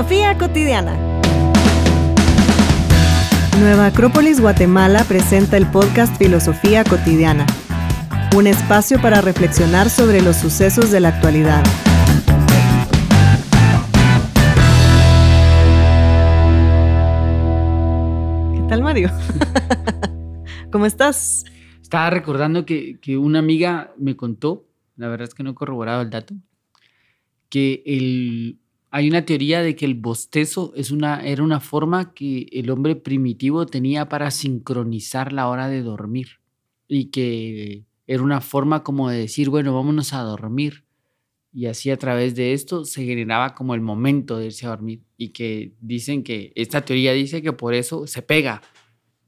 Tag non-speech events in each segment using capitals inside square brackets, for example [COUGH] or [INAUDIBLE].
Filosofía cotidiana. Nueva Acrópolis Guatemala presenta el podcast Filosofía cotidiana, un espacio para reflexionar sobre los sucesos de la actualidad. ¿Qué tal, Mario? [LAUGHS] ¿Cómo estás? Estaba recordando que, una amiga me contó, la verdad es que no he corroborado el dato, que el, hay una teoría de que el bostezo es una, era una forma que el hombre primitivo tenía para sincronizar la hora de dormir y que era una forma como de decir, bueno, vámonos a dormir. Y así a través de esto se generaba como el momento de irse a dormir. Y que dicen que, esta teoría dice que por eso se pega.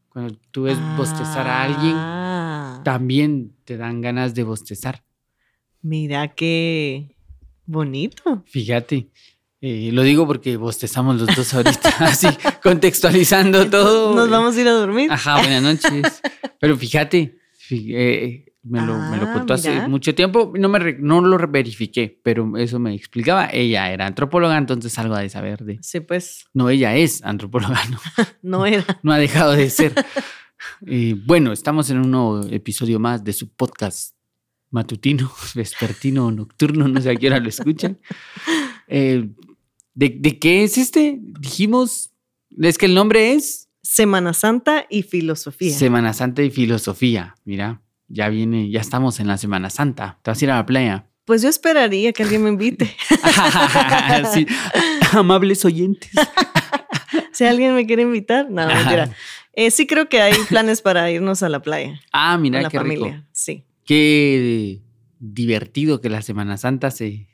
Cuando tú ves bostezar a alguien, Ah, también te dan ganas de bostezar. Mira qué bonito. Fíjate, eh, lo digo porque bostezamos los dos ahorita, [LAUGHS] así contextualizando todo. Nos vamos a ir a dormir. Ajá, buenas noches. [LAUGHS] Pero fíjate, fí- eh, me, lo, me lo Ah, contó hace mucho tiempo, no, me, re- no lo verifiqué, pero eso me explicaba. Ella era antropóloga, entonces algo ha de saber de... Sí, pues No, ella es antropóloga, no, [LAUGHS] no era. no ha dejado de ser. Eh, bueno, estamos en un nuevo episodio más de su podcast matutino, vespertino nocturno, no sé a qué hora lo escuchan. Eh, ¿de, de qué es este? Dijimos, es que el nombre es Semana Santa y filosofía. Semana Santa y Filosofía. Mira, ya viene, ya estamos en la Semana Santa. Te vas a ir a la playa. Pues yo esperaría que alguien me invite. [LAUGHS] Sí. Amables oyentes. [LAUGHS] si alguien me quiere invitar, no, mentira. Eh, sí creo que hay planes para irnos a la playa Ah, con mira la qué rico. familia. Sí. Qué divertido que la Semana Santa se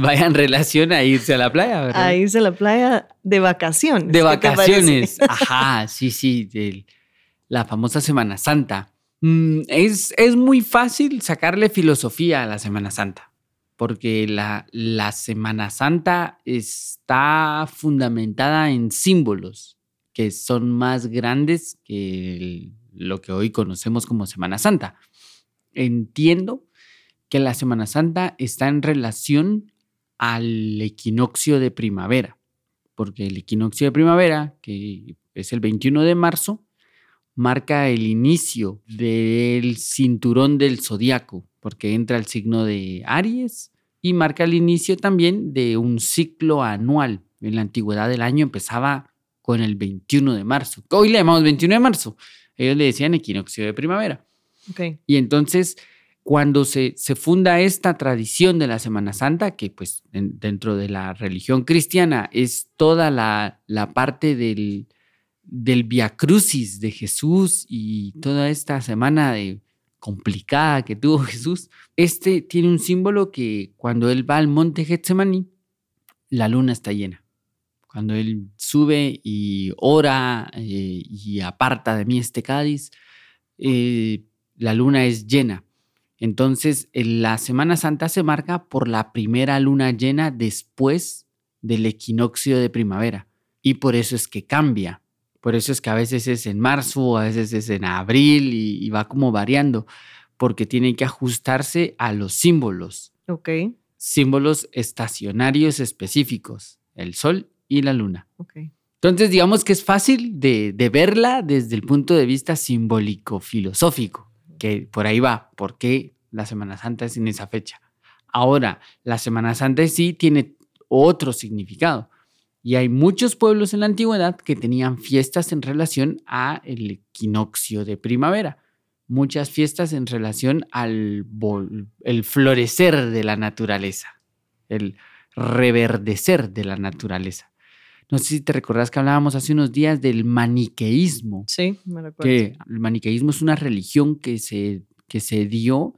vaya en [LAUGHS] relación a irse a la playa, ¿verdad? A irse a la playa de vacaciones. de vacaciones. [LAUGHS] Ajá, sí, sí, del- la famosa Semana Santa. Mm, es, es muy fácil sacarle filosofía a la Semana Santa, porque la, la Semana Santa está fundamentada en símbolos que son más grandes que el- lo que hoy conocemos como Semana Santa. Entiendo que la Semana Santa está en relación al equinoccio de primavera porque el equinoccio de primavera, que es el 21 de marzo, marca el inicio del cinturón del zodiaco, porque entra el signo de Aries y marca el inicio también de un ciclo anual. En la antigüedad del año empezaba con el 21 de marzo. Hoy le llamamos 21 de marzo. Ellos le decían equinoccio de primavera. Ok. Y entonces, cuando se, se funda esta tradición de la Semana Santa, que pues en- dentro de la religión cristiana es toda la, la parte del, del Via Crucis de Jesús y toda esta semana de, complicada que tuvo [LAUGHS] Jesús, este tiene un símbolo que cuando él va al monte Getsemaní, la luna está llena. Cuando él sube y ora eh, y aparta de mí este Cádiz, eh, la luna es llena. Entonces, en la Semana Santa se marca por la primera luna llena después del equinoccio de primavera. Y por eso es que cambia. Por eso es que a veces es en marzo, a veces es en abril y, y va como variando, porque tiene que ajustarse a los símbolos, Ok. símbolos estacionarios específicos, el sol y la luna. Ok. Entonces, digamos que es fácil de, de verla desde el punto de vista simbólico-filosófico, por ahí va, ¿por qué la Semana Santa es en esa fecha? Ahora, la Semana Santa sí tiene otro significado. Y hay muchos pueblos en la antigüedad que tenían fiestas en relación a el equinoccio de primavera. Muchas fiestas en relación al el florecer de la naturaleza, el reverdecer de la naturaleza. No sé si te recordás que hablábamos hace unos días del maniqueísmo, Sí, me recuerdo. que el maniqueísmo es una religión que se, que se dio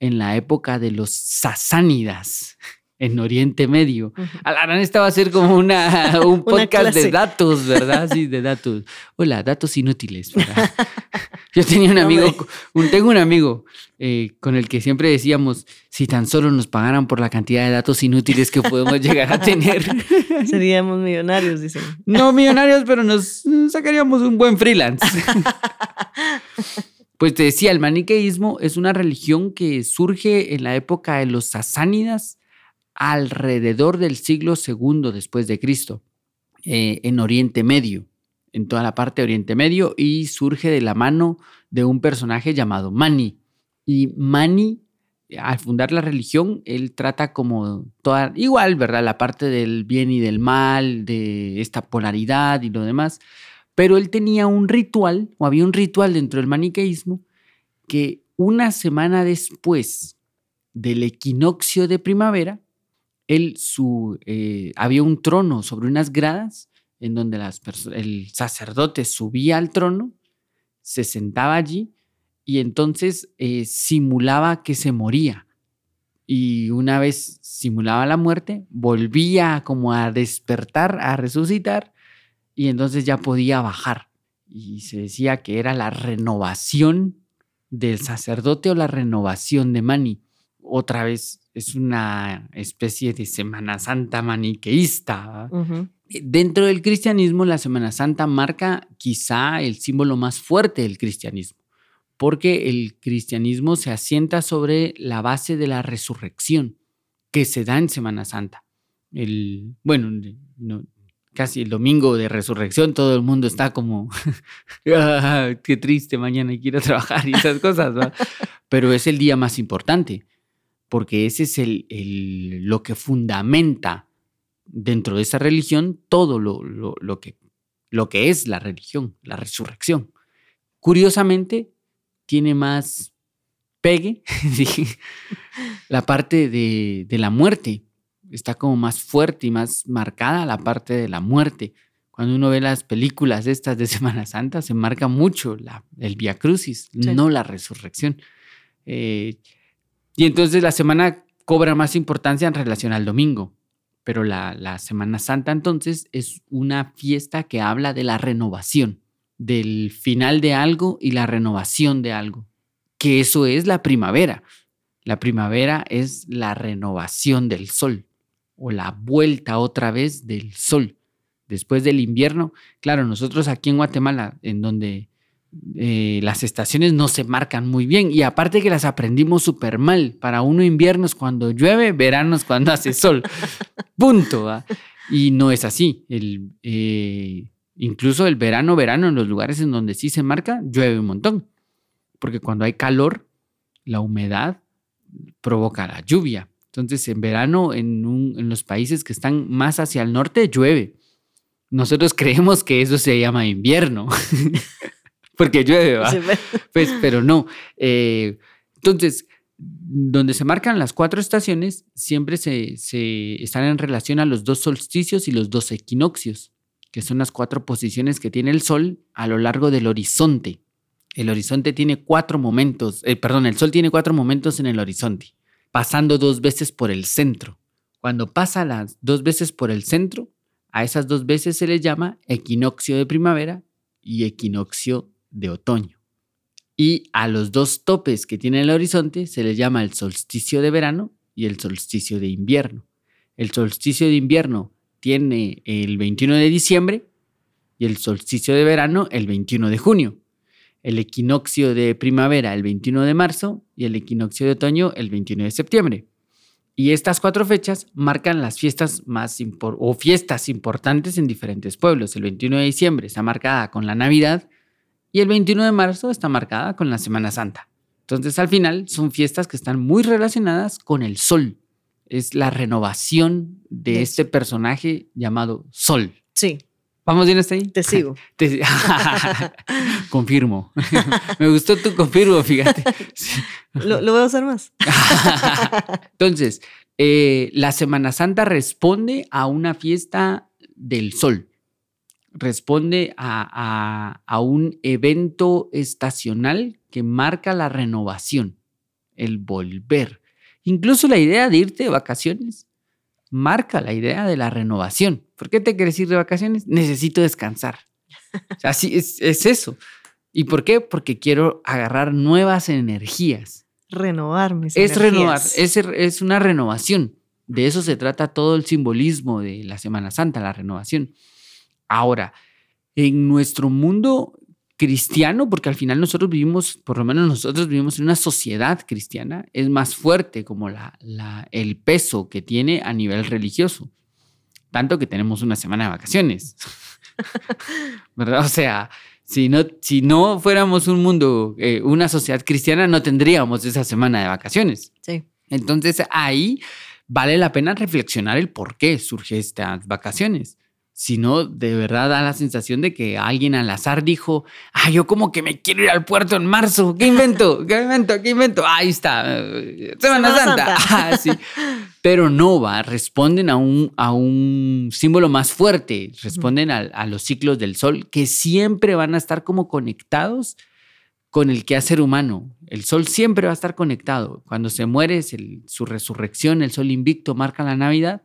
en la época de los sasánidas en Oriente Medio. Ujú. Alarán, esta va a ser como una, [LAUGHS] un podcast de datos, ¿verdad? Sí, de datos. Hola, datos inútiles. ¿verdad? [LAUGHS] Yo tenía un amigo, un, tengo un amigo eh, con el que siempre decíamos, si tan solo nos pagaran por la cantidad de datos inútiles que podemos llegar a tener. [LAUGHS] Seríamos millonarios, dicen. No millonarios, pero nos sacaríamos un buen freelance. Pues te decía, el maniqueísmo es una religión que surge en la época de los sasánidas alrededor del siglo II después de Cristo, eh, en Oriente Medio, en toda la parte de Oriente Medio, y surge de la mano de un personaje llamado Mani. Y Mani, al fundar la religión, él trata como toda, igual, ¿verdad? La parte del bien y del mal, de esta polaridad y lo demás. Pero él tenía un ritual, o había un ritual dentro del maniqueísmo, que una semana después del equinoccio de primavera, él eh, había un trono sobre unas gradas en donde el sacerdote subía al trono, se sentaba allí y entonces eh, simulaba que se moría. Y una vez simulaba la muerte, volvía como a despertar, a resucitar, y entonces ya podía bajar. Y se decía que era la renovación del sacerdote o la renovación de Mani. Otra vez es una especie de Semana Santa maniqueísta. Dentro del cristianismo, la Semana Santa marca quizá el símbolo más fuerte del cristianismo porque el cristianismo se asienta sobre la base de la resurrección que se da en Semana Santa. El, bueno, casi el domingo de resurrección todo el mundo está como, [LAUGHS] ah, qué triste, mañana quiero trabajar y esas cosas, [LAUGHS] pero es el día más importante, porque ese es el, lo que fundamenta dentro de esa religión todo lo, lo, que, lo que es la religión, la resurrección. Curiosamente, tiene más pegue, [LAUGHS] la parte de, la muerte. Está como más fuerte y más marcada la parte de la muerte. Cuando uno ve las películas estas de [LAUGHS] Semana Santa, se marca mucho la, el Via Crucis, no la resurrección. Eh, y entonces la semana cobra más importancia en relación al domingo. Pero la, Semana Santa entonces es una fiesta que habla de la renovación del final de algo y la renovación de algo, que eso es la primavera. La primavera es la renovación del sol o la vuelta otra vez del sol. Después del invierno, claro, nosotros aquí en Guatemala, en donde eh, las estaciones no se marcan muy bien y aparte que las aprendimos súper mal. Para uno invierno es cuando llueve, verano es cuando hace sol. [LAUGHS] Punto. Y no es así. El, eh, Incluso el verano, verano, en los lugares en donde sí se marca, llueve un montón. Porque cuando hay calor, la humedad provoca la lluvia. Entonces, en verano, en, los países que están más hacia el norte, llueve. Nosotros creemos que eso se llama invierno, [LAUGHS] porque llueve, ¿va? Pues, pero no. Eh, entonces, donde se marcan las cuatro estaciones, siempre se, se, están en relación a los dos solsticios y los dos equinoccios que son las cuatro posiciones que tiene el Sol a lo largo del horizonte. El horizonte tiene cuatro momentos, eh, perdón, el Sol tiene cuatro momentos en el horizonte, pasando dos veces por el centro. Cuando pasa las dos veces por el centro, a esas dos veces se les llama equinoccio de primavera y equinoccio de otoño. Y a los dos topes que tiene el horizonte se les llama el solsticio de verano y el solsticio de invierno. El solsticio de invierno tiene el 21 de diciembre y el solsticio de verano el 21 de junio. El equinoccio de primavera el 21 de marzo y el equinoccio de otoño el 21 de septiembre. Y estas cuatro fechas marcan las fiestas más o fiestas importantes en diferentes pueblos. El 21 de diciembre está marcada con la Navidad y el 21 de marzo está marcada con la Semana Santa. Entonces, al final, son fiestas que están muy relacionadas con el sol, es la renovación de este personaje llamado Sol. Sí. ¿Vamos bien hasta ahí? Te sigo. [LAUGHS] [LAUGHS] confirmo. [LAUGHS] Me gustó tu confirmo, fíjate. Lo, voy a usar más. Entonces, eh, la Semana Santa responde a una fiesta del sol. Responde a, a un evento estacional que marca la renovación, el volver. Incluso la idea de irte de vacaciones marca la idea de la renovación. ¿Por qué te quieres ir de vacaciones? Necesito descansar. Así es, es eso. ¿Y por qué? Porque quiero agarrar nuevas energías. Renovarme. Es renovar, es, es una renovación. De eso se trata todo el simbolismo de la Semana Santa, la renovación. Ahora, en nuestro mundo cristiano, porque al final nosotros vivimos, por lo menos nosotros vivimos en una sociedad cristiana, es más fuerte como la, la, el peso que tiene a nivel religioso. Tanto que tenemos una semana de vacaciones. [LAUGHS] ¿Verdad? O sea, si no, si no fuéramos un mundo, eh, una sociedad cristiana, no tendríamos esa semana de vacaciones. Sí. Entonces ahí vale la pena reflexionar el por qué surge estas vacaciones sino de verdad da la sensación de que alguien al azar dijo, ah, yo como que me quiero ir al puerto en marzo, ¿qué invento? ¿Qué invento? ¿Qué invento? Ahí está, Semana, Santa. [LAUGHS] Ah, sí. Pero no va, responden a un, a un símbolo más fuerte, responden a, a, los ciclos del sol, que siempre van a estar como conectados con el quehacer humano. El sol siempre va a estar conectado. Cuando se muere, el, su resurrección, el sol invicto marca la Navidad.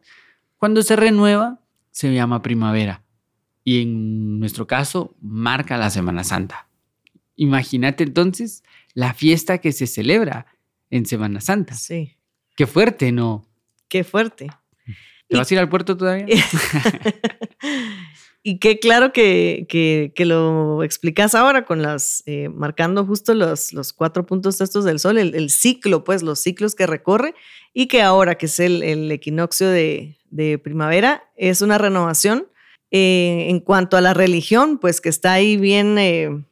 Cuando se renueva, se llama primavera y en nuestro caso marca la Semana Santa. Imagínate entonces la fiesta que se celebra en Semana Santa. Sí. Qué fuerte, ¿no? Qué fuerte. ¿Te vas a ir al puerto todavía? [LAUGHS] y qué claro que, que, lo explicas ahora con las, eh, marcando justo los, los cuatro puntos estos del sol, el, ciclo, pues los ciclos que recorre y que ahora que es el, el equinoccio de, de primavera es una renovación eh, en cuanto a la religión, pues que está ahí bien eh,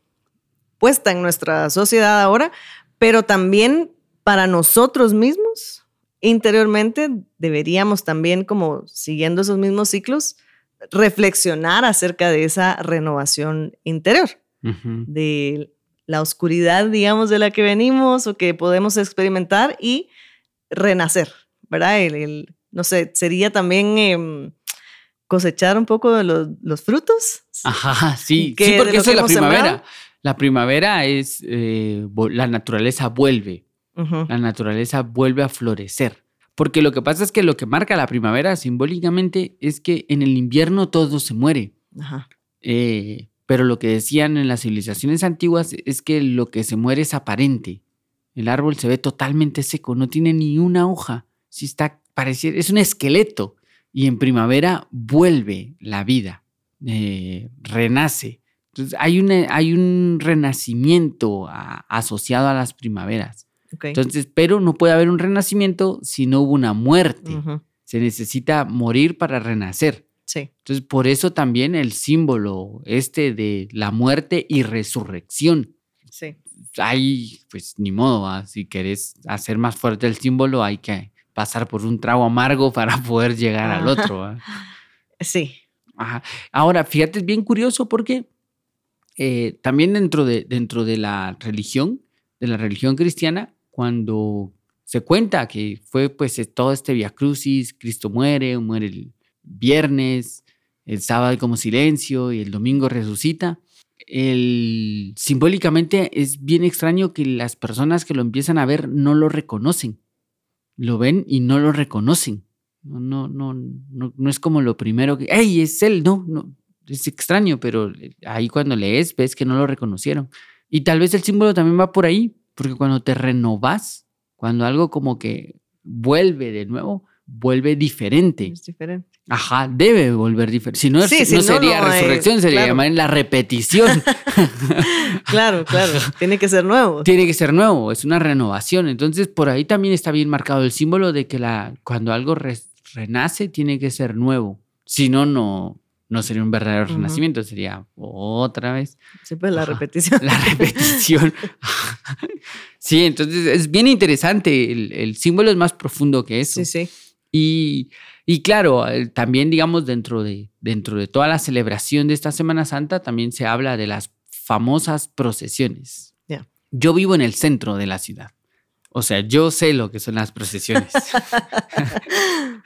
puesta en nuestra sociedad ahora, pero también para nosotros mismos, interiormente, deberíamos también, como siguiendo esos mismos ciclos, reflexionar acerca de esa renovación interior, de la oscuridad, digamos, de la que venimos o que podemos experimentar y renacer, ¿verdad? el, no sé, sería también em, cosechar un poco de los, frutos. Ajá, sí, sí, porque eso es la primavera. La primavera es, eh, la naturaleza vuelve, la naturaleza vuelve a florecer. Porque lo que pasa es que lo que marca la primavera simbólicamente es que en el invierno todo se muere. Ajá. Eh, pero lo que decían en las civilizaciones antiguas es que lo que se muere es aparente. El árbol se ve totalmente seco, no tiene ni una hoja. Si está pareciera, es un esqueleto y en primavera vuelve la vida, eh, renace. Entonces hay, hay un renacimiento asociado a las primaveras. Entonces, pero no puede haber un renacimiento si no hubo una muerte. Se necesita morir para renacer. Sí. Entonces, por eso también el símbolo este de la muerte y resurrección. Sí. Hay, pues ni modo, si querés hacer más fuerte el símbolo, hay que pasar por un trago amargo para [LAUGHS] poder llegar al otro. Sí. Ahora, fíjate, es bien curioso porque eh, también dentro de, dentro de la religión, de la religión cristiana, cuando se cuenta que fue pues todo este Via Crucis, Cristo muere, muere el viernes, el sábado como silencio y el domingo resucita. El, simbólicamente es bien extraño que las personas que lo empiezan a ver no lo reconocen lo ven y no lo reconocen. No, no, no, no, no es como lo primero que, ¡hey, es él! No, no, es extraño, pero ahí cuando lees ves que no lo reconocieron. Y tal vez el símbolo también va por ahí, porque cuando te renovas, cuando algo como que vuelve de nuevo, vuelve diferente. Es diferente. Ajá, debe volver diferente. Si no, no sería resurrección, sería llamar la repetición. [LAUGHS] claro, claro. Tiene que ser nuevo. Tiene que ser nuevo, es una renovación. Entonces, por ahí también está bien marcado el símbolo de que la, cuando algo renace, tiene que ser nuevo. Si no, no, no sería un verdadero renacimiento, sería otra vez. Sí, pues la repetición. La repetición. [LAUGHS] sí, entonces es bien interesante. El, el, símbolo es más profundo que eso. Sí, sí. Y y claro, también digamos dentro de, dentro de toda la celebración de esta Semana Santa también se habla de las famosas procesiones. Yo vivo en el centro de la ciudad. O sea, yo sé lo que son las procesiones. [LAUGHS]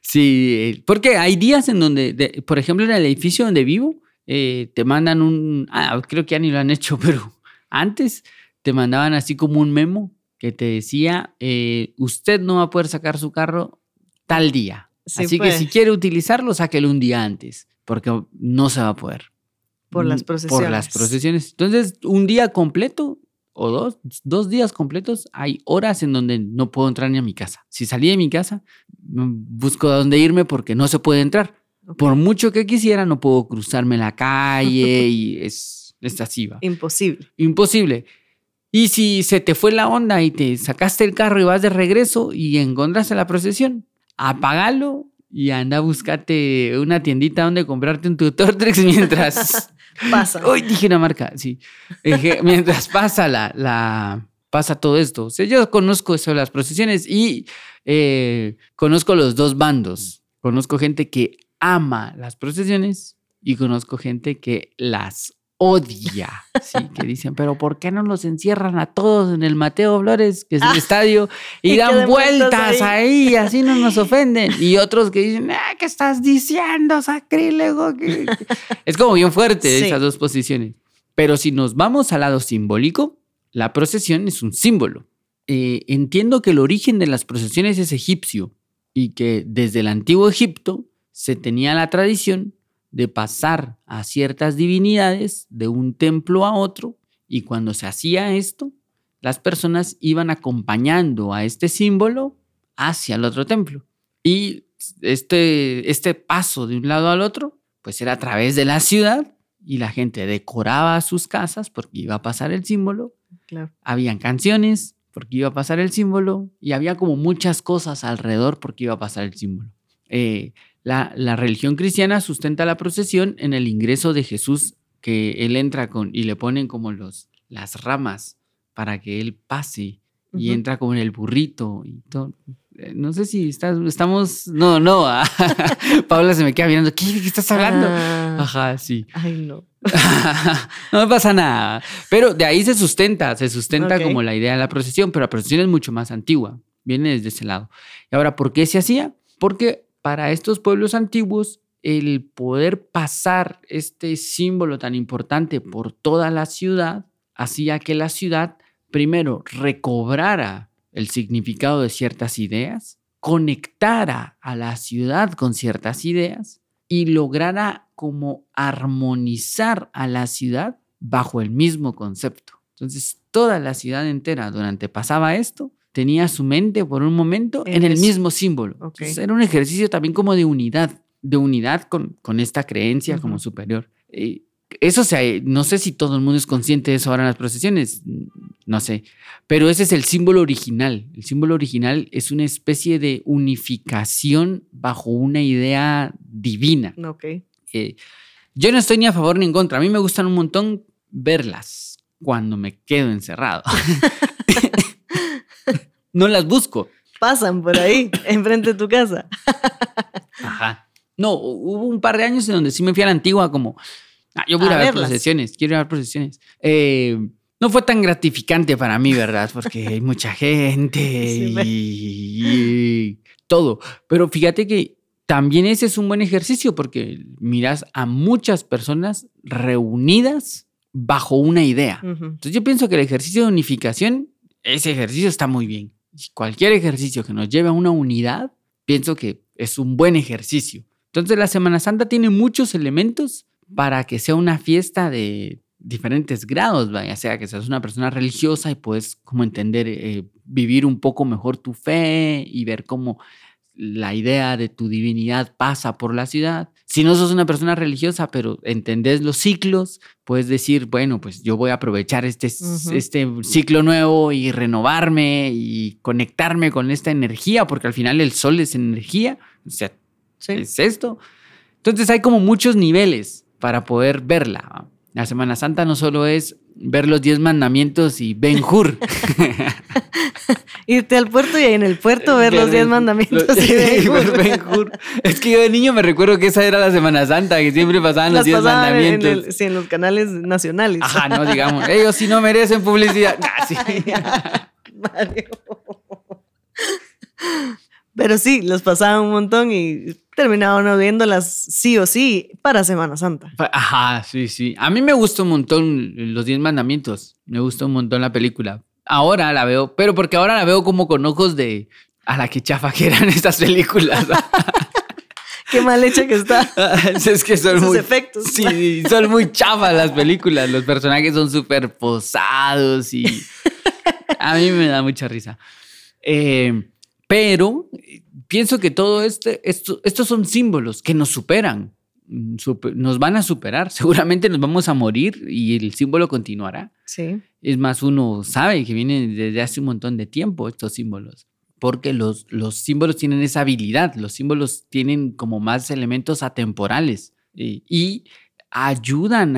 sí, porque hay días en donde, por ejemplo, en el edificio donde vivo, eh, te mandan un, ah, creo que ya ni lo han hecho, [LAUGHS] pero antes te mandaban así como un memo que te decía, eh, usted no va a poder sacar su carro tal día. Así que si quiere utilizarlo, sáquelo un día antes, porque no se va a poder. Por las procesiones. Por las procesiones. Entonces, un día completo o dos, dos días completos, hay horas en donde no puedo entrar ni a mi casa. Si salí de mi casa, busco a dónde irme porque no se puede entrar. Por mucho que quisiera, no puedo cruzarme la calle [LAUGHS] y es, Es así, va. Imposible. Imposible. Y si se te fue la onda y te sacaste el carro y vas de regreso y encontraste la procesión, apagalo y anda a buscarte una tiendita donde comprarte un tutor [LAUGHS] Trix mientras [LAUGHS] Pasa. Uy, dije una marca, sí. Dije, [LAUGHS] mientras pasa la, la pasa todo esto. O sea, yo conozco eso de las procesiones y eh, conozco los dos bandos. Conozco gente que ama las procesiones y conozco gente que las odia, ¿sí? que dicen, pero ¿por qué no los encierran a todos en el Mateo Flores, que es el Ah, estadio, y, y dan vueltas ahí. así no nos ofenden? Y otros que dicen, ah, ¿qué estás diciendo, sacrílego? ¿Qué- qué?". Es como bien fuerte Sí. esas dos posiciones. Pero si nos vamos al lado simbólico, la procesión es un símbolo. Eh, entiendo que el origen de las procesiones es egipcio y que desde el antiguo Egipto se tenía la tradición de pasar a ciertas divinidades de un templo a otro y cuando se hacía esto, las personas iban acompañando a este símbolo hacia el otro templo. Y este, este paso de un lado al otro, pues era a través de la ciudad y la gente decoraba sus casas porque iba a pasar el símbolo Claro. habían canciones porque iba a pasar el símbolo y había como muchas cosas alrededor porque iba a pasar el símbolo. Eh, la, la religión cristiana sustenta la procesión en el ingreso de Jesús que él entra con y le ponen como los, las ramas para que él pase y entra como en el burrito y todo. Eh, No sé si estás, estamos... No, no. [LAUGHS] ah, Paula se me queda mirando. ¿Qué, qué estás hablando? Ah, Ajá, sí. ay, no. [LAUGHS] no me pasa nada. Pero de ahí se sustenta, se sustenta como la idea de la procesión, pero la procesión es mucho más antigua, viene desde ese lado. Y ahora, ¿por qué se hacía? Porque para estos pueblos antiguos, el poder pasar este símbolo tan importante por toda la ciudad hacía que la ciudad primero recobrara el significado de ciertas ideas, conectara a la ciudad con ciertas ideas y lograra como armonizar a la ciudad bajo el mismo concepto. Entonces, toda la ciudad entera durante pasaba esto, tenía su mente por un momento en, En el mismo símbolo. Ok. Entonces, era un ejercicio también como de unidad, de unidad con, con esta creencia como Ujú. superior. Eh, eso se, no sé si todo el mundo es consciente de eso ahora en las procesiones, no sé, pero ese es el símbolo original. El símbolo original es una especie de unificación bajo una idea divina. Ok. Eh, yo no estoy ni a favor ni en contra. A mí me gustan un montón verlas cuando me quedo encerrado. [LAUGHS] [LAUGHS] no las busco. Pasan por ahí, [LAUGHS] enfrente de tu casa. Ajá. No, hubo un par de años en donde sí me fui a la antigua como, ah, yo voy a, ver verlas. procesiones, quiero ir a ver procesiones. Eh, no fue tan gratificante para mí, ¿verdad? Porque hay mucha gente [LAUGHS] Sí, y, y todo. Pero fíjate que también ese es un buen ejercicio porque miras a muchas personas reunidas bajo una idea. Entonces yo pienso que el ejercicio de unificación, ese ejercicio está muy bien. Cualquier ejercicio que nos lleve a una unidad, pienso que es un buen ejercicio. Entonces la Semana Santa tiene muchos elementos para que sea una fiesta de diferentes grados, ya sea que seas una persona religiosa y puedes como entender, eh, vivir un poco mejor tu fe y ver cómo la idea de tu divinidad pasa por la ciudad. Si no sos una persona religiosa, pero entendés los ciclos, puedes decir, bueno, pues yo voy a aprovechar este, Ujú. este ciclo nuevo y renovarme y conectarme con esta energía, porque al final el sol es energía, o sea, Sí. es esto. Entonces hay como muchos niveles para poder verla. La Semana Santa no solo es ver los diez mandamientos y Ben Hur. [LAUGHS] [LAUGHS] Irte al puerto y en el puerto ver los diez mandamientos. y Ver [LAUGHS] Ben-Hur. Es que yo de niño me recuerdo que esa era la Semana Santa, que siempre pasaban los diez pasaban en, mandamientos. el- sí, en los canales nacionales. Ajá, no, [LAUGHS] digamos, ellos sí no merecen publicidad. Nah, sí. Mario. Pero sí, los pasaban un montón y terminaba uno viéndolas sí o sí para Semana Santa. Ajá, sí, sí. A mí me gustó un montón los diez mandamientos. Me gustó un montón la película. Ahora la veo, pero porque ahora la veo como con ojos de a la que chafa que eran [LAUGHS] estas películas. [LAUGHS] Qué mal hecha que está. [LAUGHS] es que son Sus muy efectos. Sí, son muy chafas las películas. Los personajes son súper posados y a mí me da mucha risa. Eh, pero pienso que todo este, esto, estos son símbolos que nos superan. mm, nos van a superar, seguramente nos vamos a morir y el símbolo continuará. Es más, uno sabe que vienen desde hace un montón de tiempo estos símbolos, porque los, los símbolos tienen esa habilidad, los símbolos tienen como más elementos atemporales y, ayudan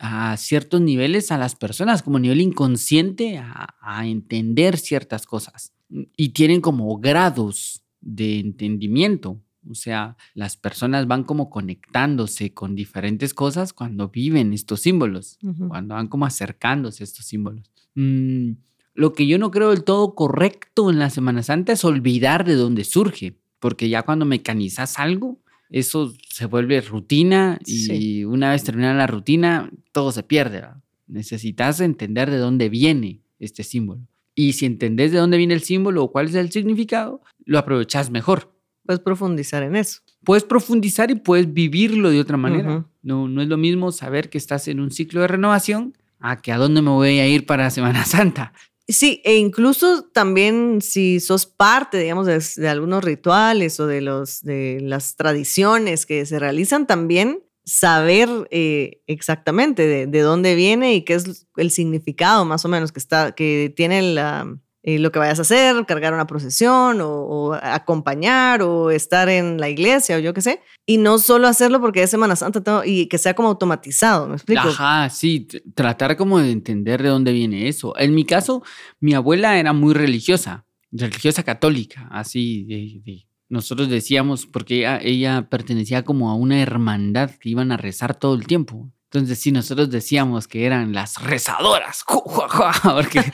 a, ciertos niveles a las personas, como nivel inconsciente, a entender ciertas cosas. Y tienen como grados de entendimiento. O sea, las personas van como conectándose con diferentes cosas cuando viven estos símbolos, cuando van como acercándose a estos símbolos. Mm, lo que yo no creo del todo correcto en la Semana Santa es olvidar de dónde surge, porque ya cuando mecanizas algo, eso se vuelve rutina y una vez terminada la rutina, todo se pierde. Necesitas entender de dónde viene este símbolo. Y si entendés de dónde viene el símbolo o cuál es el significado, lo aprovechas mejor. Puedes profundizar en eso. Puedes profundizar y puedes vivirlo de otra manera. no, no es lo mismo saber que estás en un ciclo de renovación a que a dónde me voy a ir para [LAUGHS] Semana Santa. Sí, e incluso también si sos parte, digamos, de, algunos rituales o de, los, de las tradiciones que se realizan, también saber eh, exactamente de, dónde viene y qué es el significado más o menos que, está, que tiene la, eh, lo que vayas a hacer, cargar una procesión o, acompañar o estar en la iglesia o yo qué sé. Y no solo hacerlo porque es Semana Santa y que sea como automatizado, ¿me explico? Ajá, sí, tratar como de entender de dónde viene eso. En mi caso, mi abuela era muy religiosa, religiosa católica, así nosotros decíamos, porque ella, pertenecía como a una hermandad que iban a rezar todo el tiempo. Entonces, sí, nosotros decíamos que eran las rezadoras. [LAUGHS] Porque,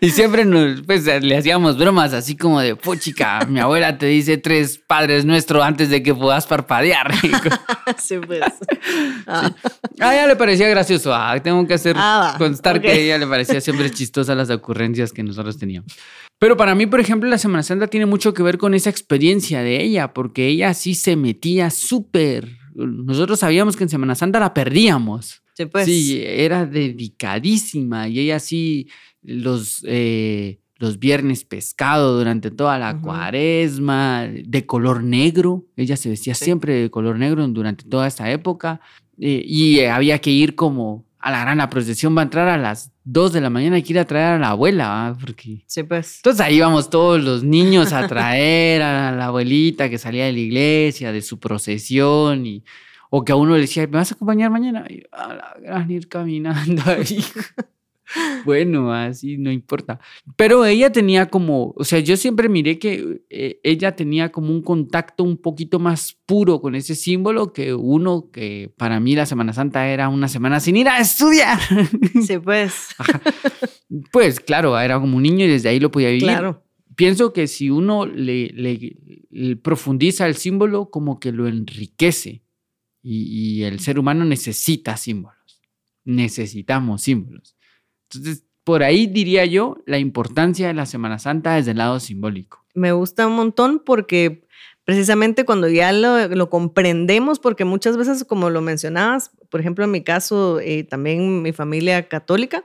y siempre nos, pues, le hacíamos bromas así como de, puchica, mi abuela te dice tres padres nuestros antes de que puedas parpadear. [LAUGHS] [LAUGHS] sí, pues. Ah. A ella le parecía gracioso. Ah, tengo que hacer ah, constar que a ella le parecía siempre chistosa las ocurrencias que nosotros teníamos. Pero para mí, por ejemplo, la Semana Santa tiene mucho que ver con esa experiencia de ella, porque ella sí se metía súper. Nosotros sabíamos que en Semana Santa la perdíamos. Sí, pues. Sí, era dedicadísima y ella sí los, eh, los viernes pescado durante toda la cuaresma, de color negro. Ella se vestía siempre de color negro durante toda esta época eh, y había que ir como a la gran procesión va a entrar a las 2 de la mañana y quiere traer a la abuela, porque... Sí, pues. Entonces ahí íbamos todos los niños a traer a la abuelita que salía de la iglesia, de su procesión, y, o que a uno le decía, ¿me vas a acompañar mañana? Y a la gran ir caminando ahí. [LAUGHS] bueno, así no importa. Pero ella tenía como, o sea, yo siempre miré que eh, ella tenía como un contacto un poquito más puro con ese símbolo que uno que para mí la Semana Santa era una semana sin ir a estudiar. [LAUGHS] Sí, pues. Pues claro, era como un niño y desde ahí lo podía vivir. Claro. Pienso que si uno le, le, profundiza el símbolo, como que lo enriquece. y el ser humano necesita símbolos. Necesitamos símbolos. Entonces, por ahí diría yo la importancia de la Semana Santa desde el lado simbólico. Me gusta un montón porque precisamente cuando ya lo, comprendemos, porque muchas veces, como lo mencionabas, por ejemplo, en mi caso, eh, también mi familia católica,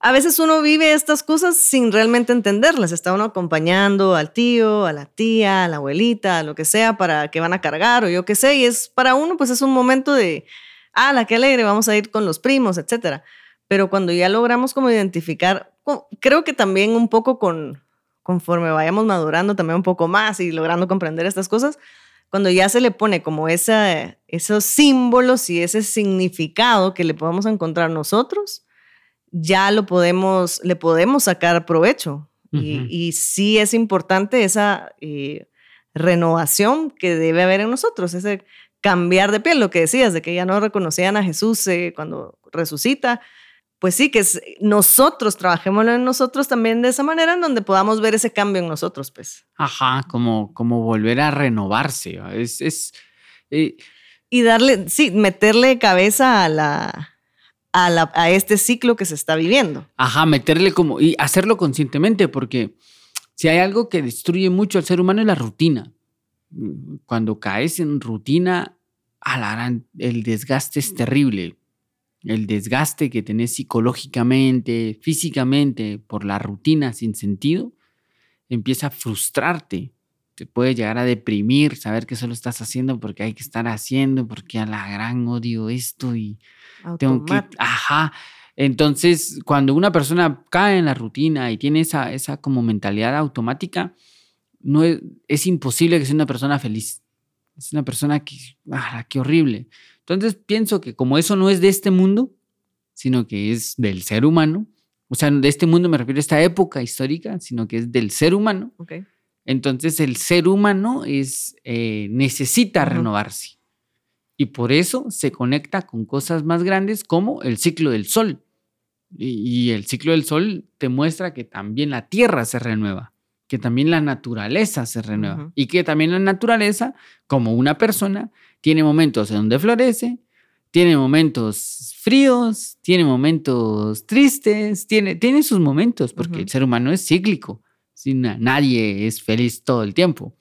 a veces uno vive estas cosas sin realmente entenderlas. Está uno acompañando al tío, a la tía, a la abuelita, a lo que sea, para que van a cargar o yo qué sé. Y es para uno, pues es un momento de, ah, la que alegre, vamos a ir con los primos, etcétera pero cuando ya logramos como identificar, creo que también un poco con, conforme vayamos madurando también un poco más y logrando comprender estas cosas, cuando ya se le pone como esa, esos símbolos y ese significado que le podemos encontrar nosotros, ya lo podemos, le podemos sacar provecho. y, sí es importante esa eh, renovación que debe haber en nosotros, ese cambiar de piel, lo que decías, de que ya no reconocían a Jesús eh, cuando resucita, pues sí, que nosotros trabajémoslo en nosotros también de esa manera en donde podamos ver ese cambio en nosotros, pues. Ajá, como, como volver a renovarse. Es, es eh, Y darle, sí, meterle cabeza a la, a, la, a este ciclo que se está viviendo. Ajá, meterle como, y hacerlo conscientemente, porque si hay algo que destruye mucho al ser humano es la rutina. Cuando caes en rutina, el desgaste es terrible el desgaste que tenés psicológicamente, físicamente, por la rutina sin sentido, empieza a frustrarte. te puede llegar a deprimir, saber que solo estás haciendo porque hay que estar haciendo, porque a la gran odio esto y tengo que... Ajá. Entonces, cuando una persona cae en la rutina y tiene esa, esa como mentalidad automática, no es, es imposible que sea una persona feliz. Es una persona que, ah, qué horrible. Entonces pienso que como eso no es de este mundo, sino que es del ser humano, o sea, de este mundo me refiero a esta época histórica, sino que es del ser humano. Entonces el ser humano es, eh, necesita renovarse. Y por eso se conecta con cosas más grandes como el ciclo del sol. Y, y el ciclo del sol te muestra que también la tierra se renueva que también la naturaleza se renueva y que también la naturaleza, como una persona, tiene momentos en donde florece, tiene momentos fríos, tiene momentos tristes, tiene, tiene sus momentos, porque el ser humano es cíclico. nadie es feliz todo el tiempo.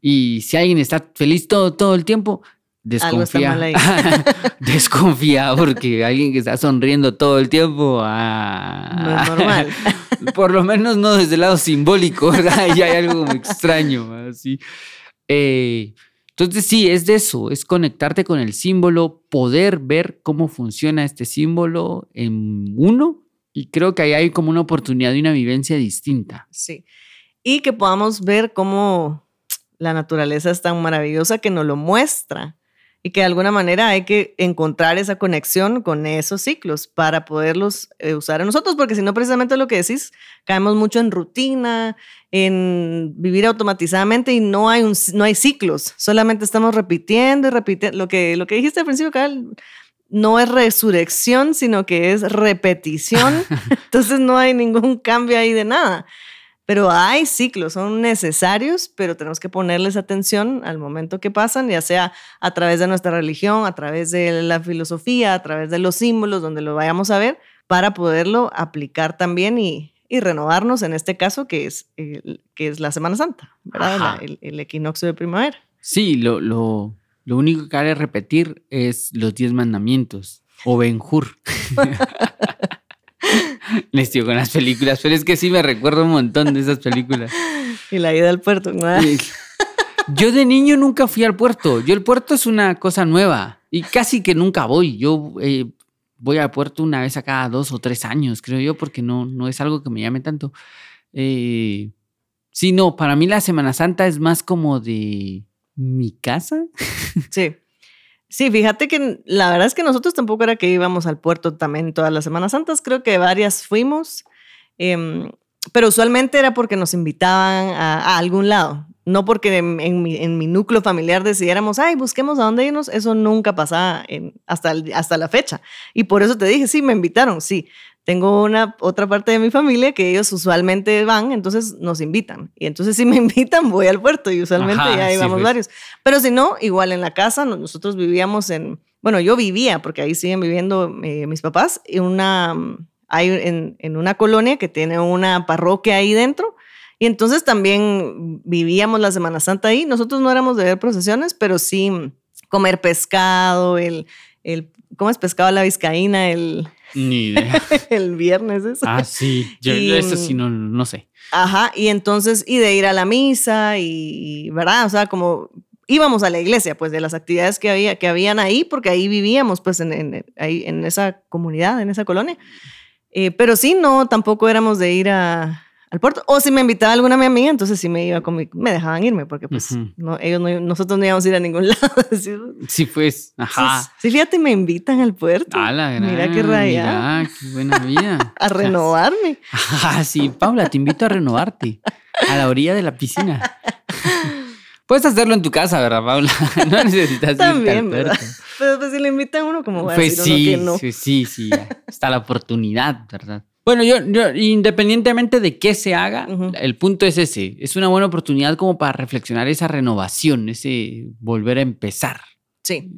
Y si alguien está feliz todo, todo el tiempo, desconfía. [LAUGHS] [LAUGHS] desconfía porque alguien que está sonriendo todo el tiempo. Ah, no es normal. [LAUGHS] por lo menos no desde el lado simbólico, ¿verdad? Y hay algo extraño, así. Eh, entonces sí, es de eso, es conectarte con el símbolo, poder ver cómo funciona este símbolo en uno y creo que ahí hay como una oportunidad de una vivencia distinta. Sí, y que podamos ver cómo la naturaleza es tan maravillosa que nos lo muestra y que de alguna manera hay que encontrar esa conexión con esos ciclos para poderlos eh, usar en nosotros, porque si no, precisamente lo que decís, caemos mucho en rutina, en vivir automatizadamente y no hay, un, no hay ciclos, solamente estamos repitiendo y repitiendo. Lo que, lo que dijiste al principio, Carl, no es resurrección, sino que es repetición, [LAUGHS] entonces no hay ningún cambio ahí de nada. Pero hay ciclos, son necesarios, pero tenemos que ponerles atención al momento que pasan, ya sea a través de nuestra religión, a través de la filosofía, a través de los símbolos, donde lo vayamos a ver, para poderlo aplicar también y, renovarnos en este caso, que es, que es la Semana Santa, ¿verdad? el, equinoccio de primavera. Sí, lo, lo, lo único que que repetir es los diez mandamientos o Benjur. [LAUGHS] [LAUGHS] Les digo con las películas, pero es que sí me recuerdo un montón de esas películas. [LAUGHS] Y la ida al puerto, ¿no? Yo de niño nunca fui al puerto. Yo el puerto es una cosa nueva y casi que nunca voy. Yo eh, voy al puerto una vez a cada dos o tres años, creo yo, porque no, no es algo que me llame tanto. Eh, sí, no, para mí la Semana Santa es más como de mi casa. Sí. Sí, fíjate que la verdad es que nosotros tampoco era que íbamos al puerto también todas las Semanas Santas, creo que varias fuimos, em, pero usualmente era porque nos invitaban a, algún lado, no porque en, mi, núcleo familiar decidiéramos, ay, busquemos a dónde irnos, eso nunca pasaba hasta, hasta la fecha. Y por eso te dije, sí, me invitaron, sí, tengo una otra parte de mi familia que ellos usualmente van, entonces nos invitan. Y entonces si me [LAUGHS] invitan voy al puerto y usualmente ya íbamos varios. Pero si no, igual en la casa, nosotros vivíamos en, bueno, yo vivía, porque ahí siguen viviendo eh, mis papás, en una, hay en, en una colonia que tiene una parroquia ahí dentro. Y entonces también vivíamos la Semana Santa ahí. Nosotros no éramos de ver procesiones, pero sí comer pescado, el, el ¿cómo es pescado a la vizcaína? El, ni [LAUGHS] idea. el viernes eso. Ah, sí. Yo eso sí no, no sé. Ajá, y entonces, y de ir a la misa, y, ¿verdad? O sea, como íbamos a la iglesia, pues de las actividades que, había, que habían ahí, porque ahí vivíamos, pues en, en, ahí, en esa comunidad, en esa colonia. Eh, pero sí, no, tampoco éramos de ir a, al puerto. O si me invitaba alguna mi amiga, entonces sí me iba con me dejaban irme, porque pues no, ellos no, nosotros no íbamos a ir a ningún [LAUGHS] lado. sí, pues, ajá. Sí, fíjate, me invitan al puerto. mira qué raya. Mira, qué buena [LAUGHS] vida. a renovarme. Ah, sí, Paula, te invito a renovarte. A la orilla de la piscina. [LAUGHS] Puedes hacerlo en tu casa, ¿verdad, Paula? No necesitas También, puerto. Pero pues si le invitan a uno, como va a pues sí, Sí, sí, sí. Está la oportunidad, ¿verdad? Bueno, yo, independientemente de qué se haga, el punto es ese. Es una buena oportunidad como para reflexionar esa renovación, ese volver a empezar. Sí.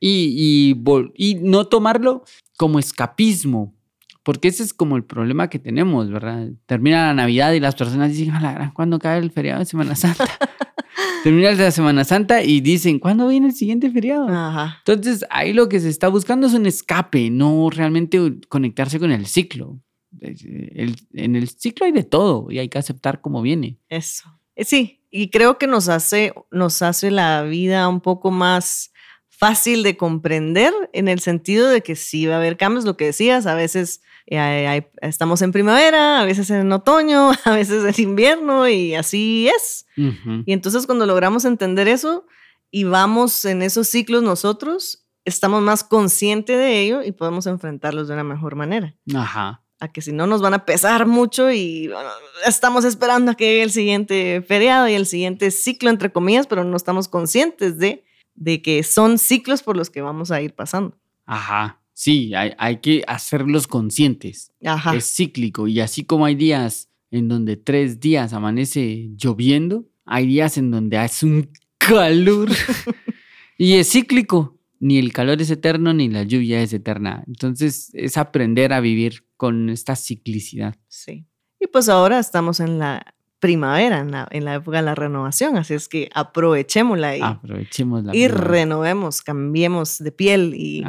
Y, y, no tomarlo como escapismo, porque ese es como el problema que tenemos, ¿verdad? Termina la Navidad y las personas dicen, ¿cuándo cae el feriado de Semana Santa? [LAUGHS] Termina la Semana Santa y dicen, ¿cuándo viene el siguiente feriado? Entonces, ahí lo que se está buscando es un escape, no realmente conectarse con el ciclo en el ciclo hay de todo y hay que aceptar como viene. Eso. Eh, Sí, y creo que nos hace, nos hace la vida un poco más fácil de comprender en el sentido de que sí va a haber cambios, lo que decías, a veces eh, estamos en primavera, a veces en otoño, [LAUGHS] a veces en invierno y así es. Ujú. Y entonces cuando logramos entender eso y vamos en esos ciclos nosotros, estamos más conscientes de ello y podemos enfrentarlos de una mejor manera. Ajá. A que si no nos van a pesar mucho y bueno, estamos esperando a que llegue el siguiente feriado y el siguiente ciclo, entre comillas, pero no estamos conscientes de, de que son ciclos por los que vamos a ir pasando. Ajá. Sí, hay, hay que hacerlos conscientes. Ajá. Es cíclico. Y así como hay días en donde tres días amanece lloviendo, hay días en donde hace un calor. [LAUGHS] y es cíclico. Ni el calor es eterno, ni la lluvia es eterna. Entonces es aprender a vivir con esta ciclicidad. Sí. Y pues ahora estamos en la primavera, en la, en la época de la renovación, así es que aprovechémosla y, y primavera. renovemos, cambiemos de piel y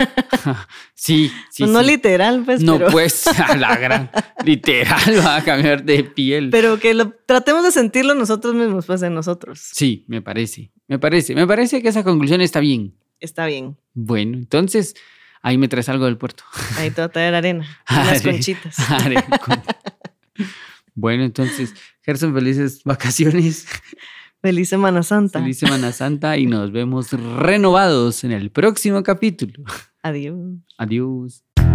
[LAUGHS] Sí, sí. no sí. literal, pues, No, pero, pues, [LAUGHS] a la gran. Literal, va a cambiar de piel. pero que lo, tratemos de sentirlo nosotros mismos, pues en nosotros. Sí, me parece. Me parece. Me parece que esa conclusión está bien. Está bien. Bueno, entonces, ahí me traes algo del puerto. Ahí te va a traer arena, [LAUGHS] unas Are- conchitas. [LAUGHS] are- con- bueno, entonces, Gerson, felices vacaciones, Feliz Semana Santa. feliz Semana Santa y nos vemos renovados en el próximo capítulo. Adiós. Adiós.